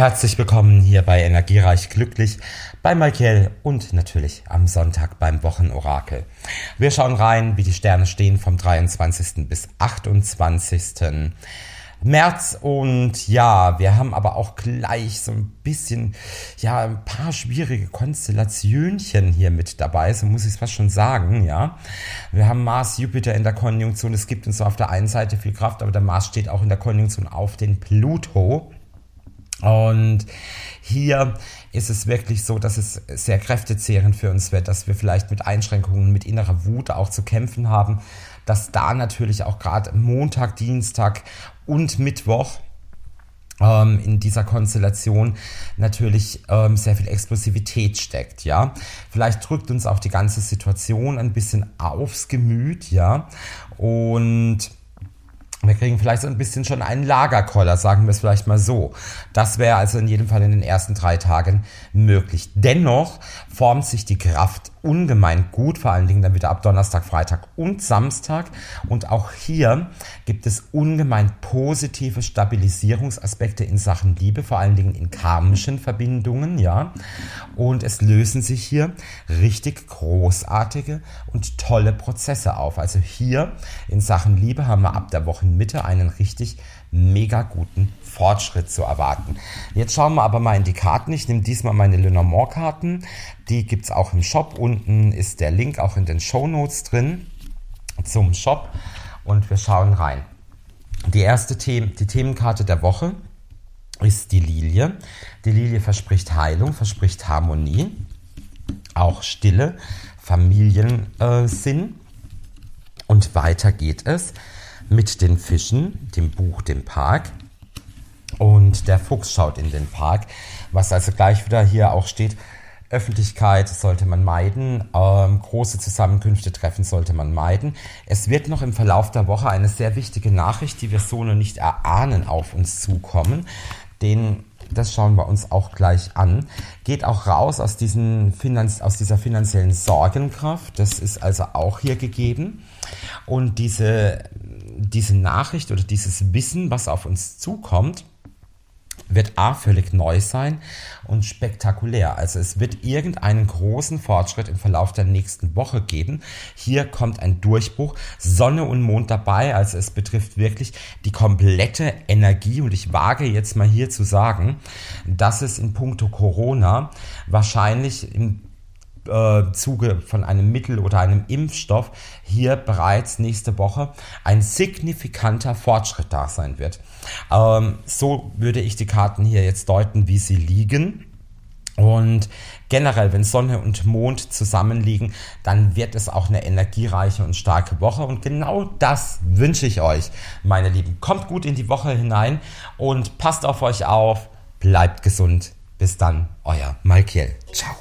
Herzlich willkommen hier bei Energiereich Glücklich, bei Michael und natürlich am Sonntag beim Wochenorakel. Wir schauen rein, wie die Sterne stehen vom 23. bis 28. März und ja, wir haben aber auch gleich so ein bisschen, ja, ein paar schwierige Konstellationchen hier mit dabei, so muss ich es fast schon sagen, ja. Wir haben Mars, Jupiter in der Konjunktion, es gibt uns so auf der einen Seite viel Kraft, aber der Mars steht auch in der Konjunktion auf den Pluto. Und hier ist es wirklich so, dass es sehr kräftezehrend für uns wird, dass wir vielleicht mit Einschränkungen, mit innerer Wut auch zu kämpfen haben, dass da natürlich auch gerade Montag, Dienstag und Mittwoch ähm, in dieser Konstellation natürlich ähm, sehr viel Explosivität steckt, ja. Vielleicht drückt uns auch die ganze Situation ein bisschen aufs Gemüt, ja. Und wir kriegen vielleicht so ein bisschen schon einen Lagerkoller, sagen wir es vielleicht mal so. Das wäre also in jedem Fall in den ersten drei Tagen möglich. Dennoch formt sich die Kraft ungemein gut, vor allen Dingen dann wieder ab Donnerstag, Freitag und Samstag. Und auch hier gibt es ungemein positive Stabilisierungsaspekte in Sachen Liebe, vor allen Dingen in karmischen Verbindungen, ja. Und es lösen sich hier richtig großartige und tolle Prozesse auf. Also hier in Sachen Liebe haben wir ab der Wochenmitte einen richtig mega guten Fortschritt zu erwarten. Jetzt schauen wir aber mal in die Karten. Ich nehme diesmal meine Lenormand-Karten. Die gibt es auch im Shop. Unten ist der Link auch in den Show Notes drin zum Shop. Und wir schauen rein. Die erste Them die Themenkarte der Woche ist die Lilie. Die Lilie verspricht Heilung, verspricht Harmonie, auch Stille, Familiensinn. Und weiter geht es mit den Fischen, dem Buch, dem Park. Und der Fuchs schaut in den Park, was also gleich wieder hier auch steht. Öffentlichkeit sollte man meiden, ähm, große Zusammenkünfte treffen sollte man meiden. Es wird noch im Verlauf der Woche eine sehr wichtige Nachricht, die wir so noch nicht erahnen, auf uns zukommen. Den das schauen wir uns auch gleich an. Geht auch raus aus, diesen Finanz aus dieser finanziellen Sorgenkraft. Das ist also auch hier gegeben. Und diese, diese Nachricht oder dieses Wissen, was auf uns zukommt, wird A völlig neu sein und spektakulär. Also es wird irgendeinen großen Fortschritt im Verlauf der nächsten Woche geben. Hier kommt ein Durchbruch, Sonne und Mond dabei. Also es betrifft wirklich die komplette Energie und ich wage jetzt mal hier zu sagen, dass es in puncto Corona wahrscheinlich im äh, Zuge von einem Mittel oder einem Impfstoff hier bereits nächste Woche ein signifikanter Fortschritt da sein wird. Ähm, so würde ich die Karten hier jetzt deuten, wie sie liegen. Und generell, wenn Sonne und Mond zusammenliegen, dann wird es auch eine energiereiche und starke Woche. Und genau das wünsche ich euch, meine Lieben. Kommt gut in die Woche hinein und passt auf euch auf. Bleibt gesund. Bis dann, euer Malkiel. Ciao.